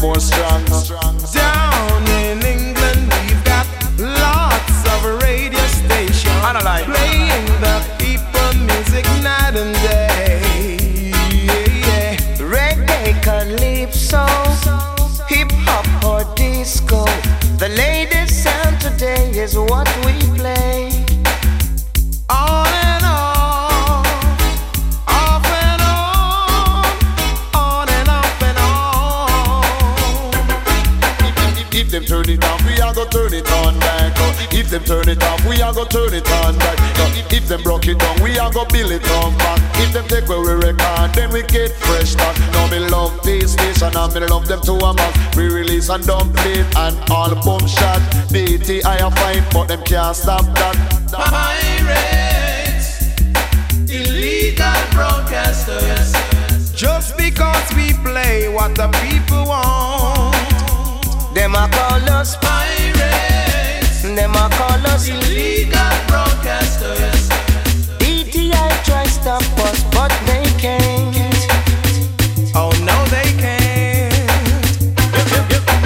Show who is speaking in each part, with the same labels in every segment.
Speaker 1: More If them turn it off, we are gonna turn it on back. If, if them broke it down, we are gonna build it on back. If them take away we record, then we get fresh start. Now me love this station and me love them to a max. We release and dump it and all boom shot. DT I a fine, but them can't stop that.
Speaker 2: Pirates, illegal broadcasters. Just because we play what the people want.
Speaker 3: Them a call us,
Speaker 2: Pirates,
Speaker 3: them a call us.
Speaker 2: illegal broadcasters.
Speaker 3: DTI try stop us, but they can't.
Speaker 2: Oh no, they can't.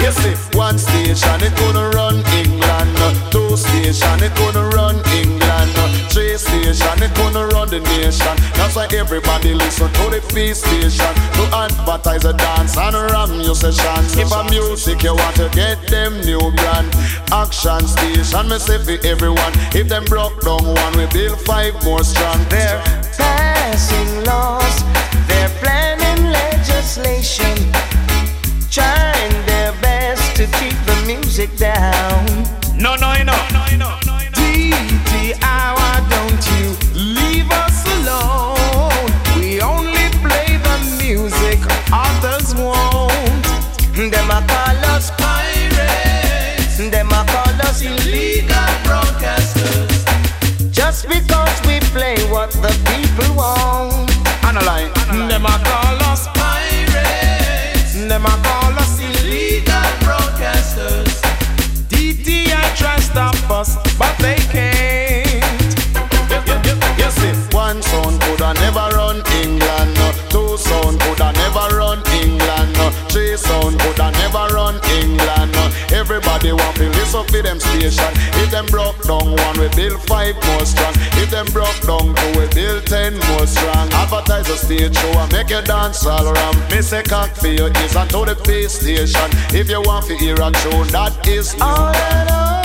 Speaker 1: Yes, if one station it gonna run England, two station it gonna run England, three station it gonna run the nation. That's why everybody listen to the feast station to advertise a dance and ram your sessions. If a music you want to get them new brand, action station me say for everyone. If them broke down one, we build five more strong. They're
Speaker 3: Passing laws, they're planning legislation, trying their best to keep the music down.
Speaker 4: No, no, no.
Speaker 2: DTI,
Speaker 3: because we play what the people want.
Speaker 1: Analyze.
Speaker 2: Them a call us pirates. Them a call us illegal broadcasters. DTI try stop us, but they can't.
Speaker 1: Yes, if one sound coulda never listen for them station. If them broke down one, we build five more strong. If them broke down two, we build ten more strong. Advertise a stage show and make you dance all around. Me say cock for your ears and to the pay station. If you want to hear a tune, that is new.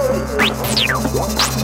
Speaker 4: For you.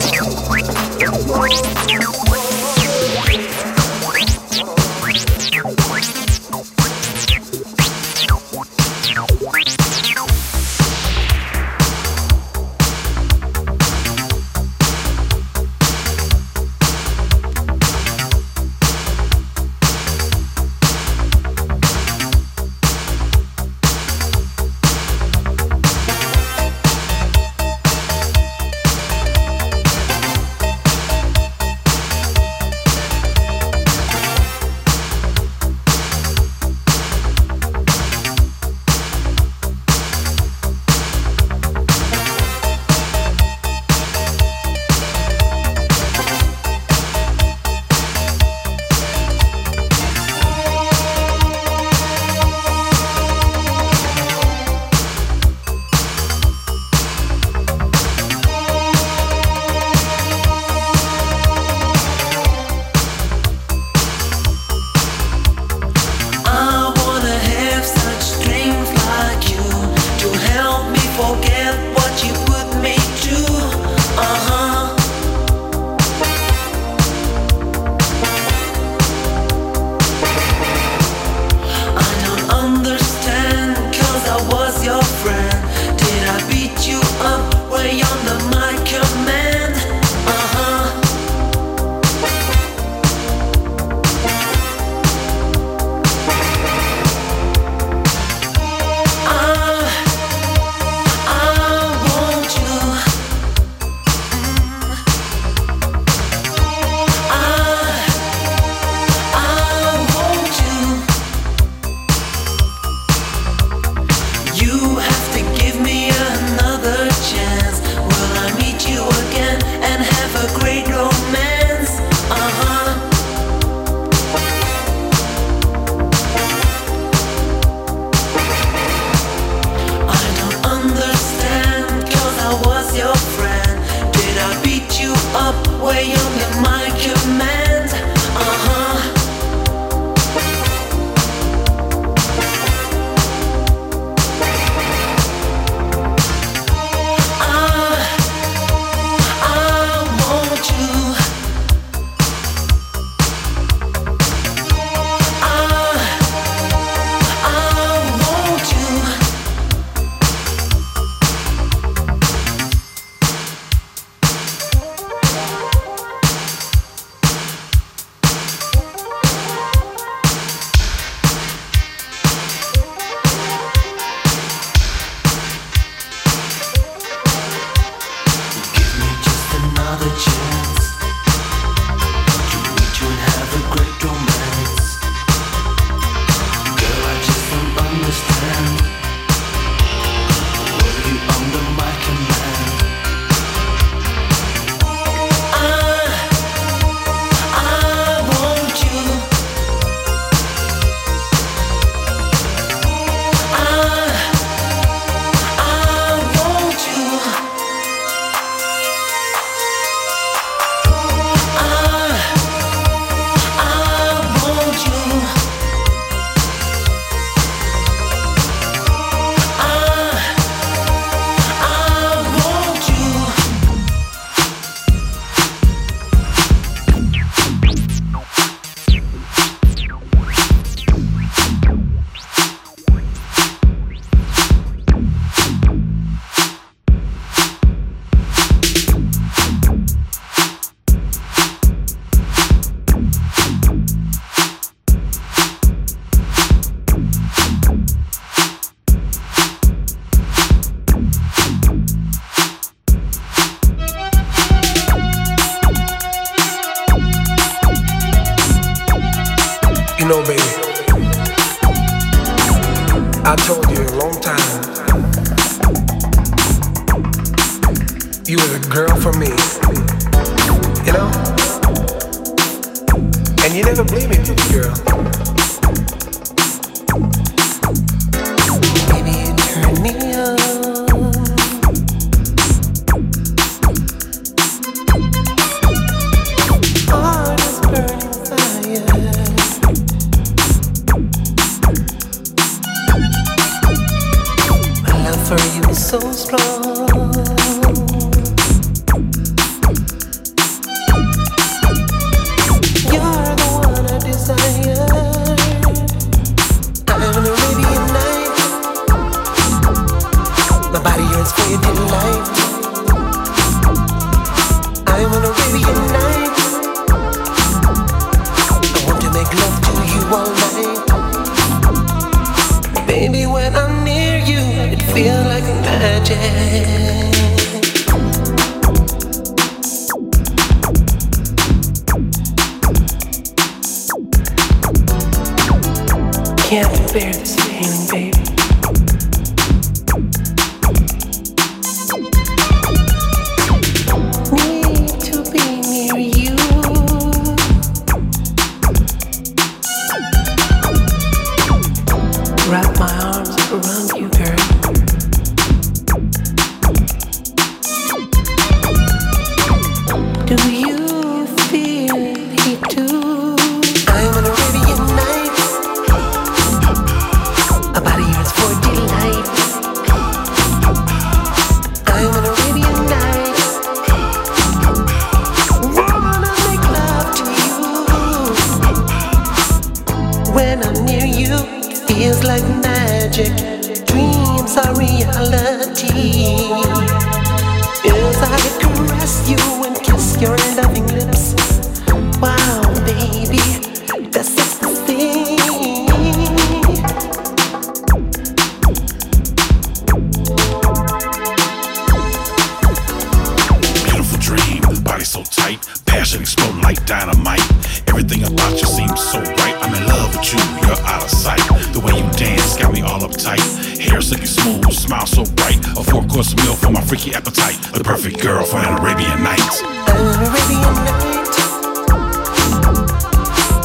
Speaker 4: So
Speaker 5: tight, passion exploding like dynamite. Everything about you seems so right. I'm in love with you, you're out of sight. The way you dance got me all uptight. Hair silky smooth, smile so bright. A four course meal for my freaky appetite. The perfect girl for an Arabian night.
Speaker 3: An Arabian night.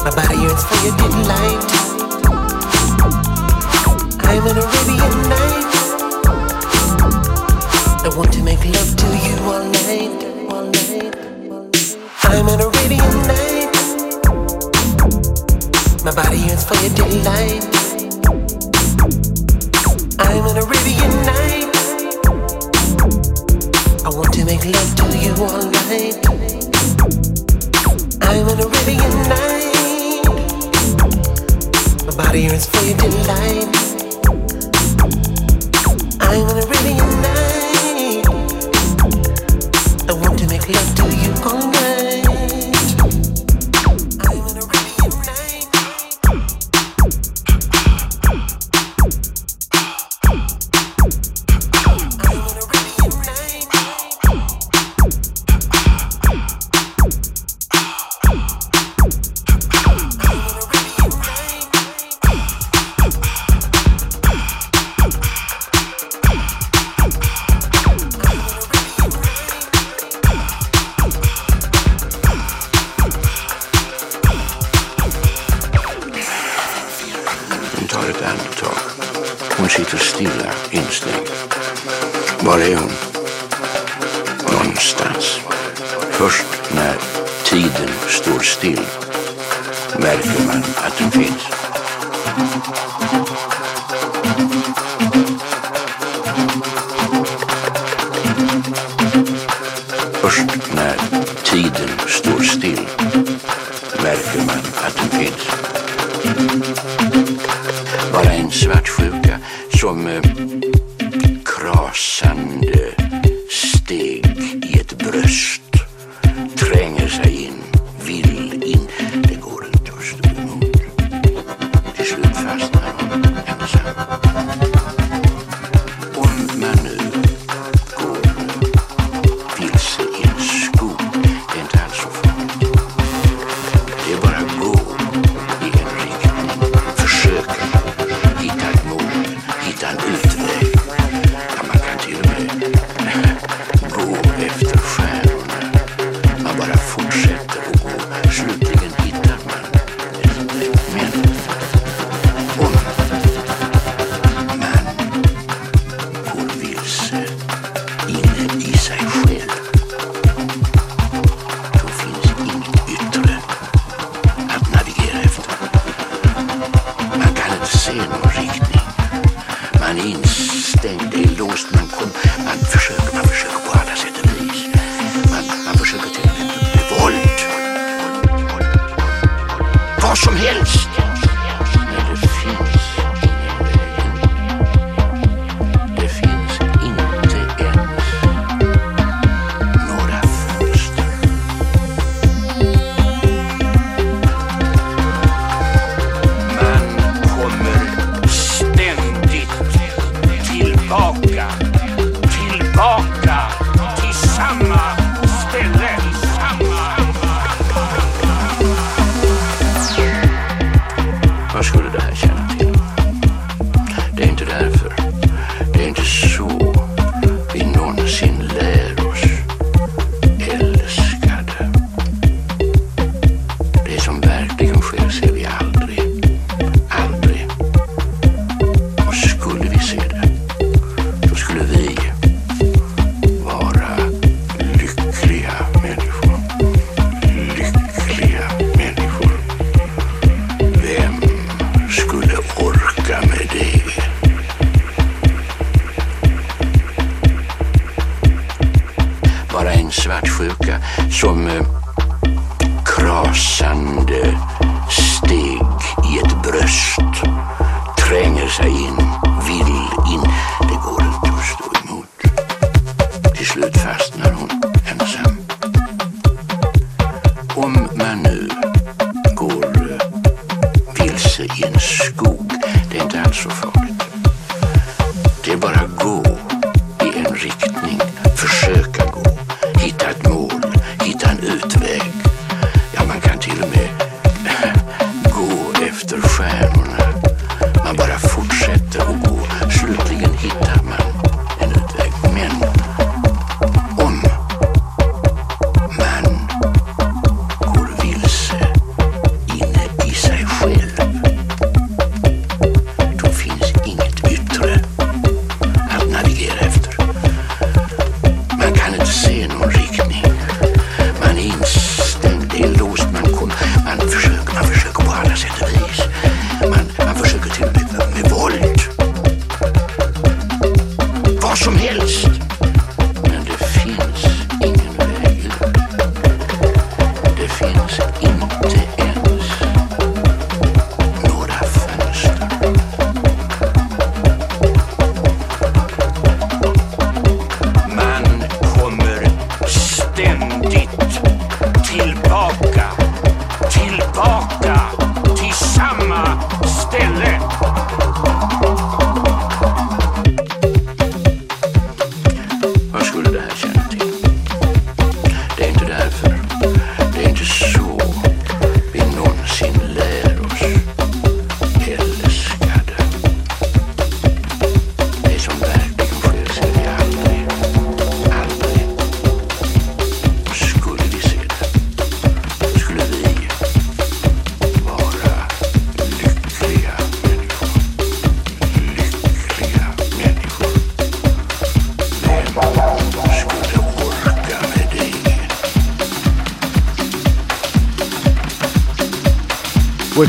Speaker 3: My body yearns for your delight. I'm an Arabian night. I want to make love to you all night, all night. I'm an Arabian night. My body yearns for your delight. I'm an Arabian night. I want to make love to you all night. I'm an Arabian night. My body yearns for your delight. I'm an Arabian night. I want to make love to you all night.
Speaker 6: Först när tiden står still märker man att den finns. Först när tiden står still märker man att den finns. Bara en svartsjuka som eh,